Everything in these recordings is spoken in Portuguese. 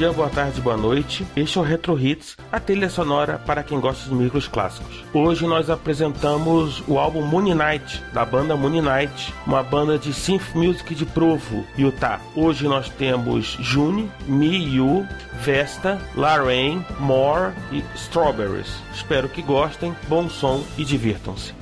Dia, boa tarde, boa noite. Este é o Retro Hits, a trilha sonora para quem gosta de micros clássicos. Hoje nós apresentamos o álbum Moon Knight, da banda Moon Knight, uma banda de synth music de Provo, Utah. Hoje nós temos June, Mi Yu, Vesta, Laraine, More e Strawberries. Espero que gostem, bom som e divirtam-se.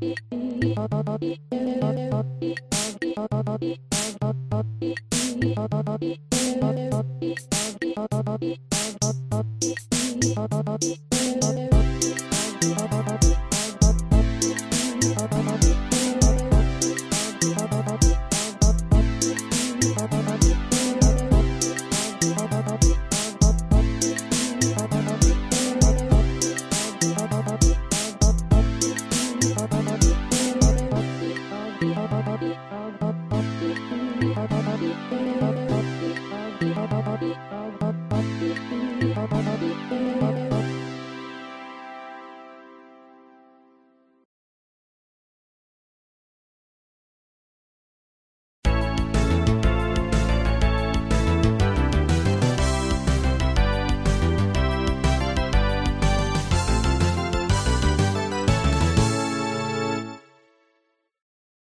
Thank you.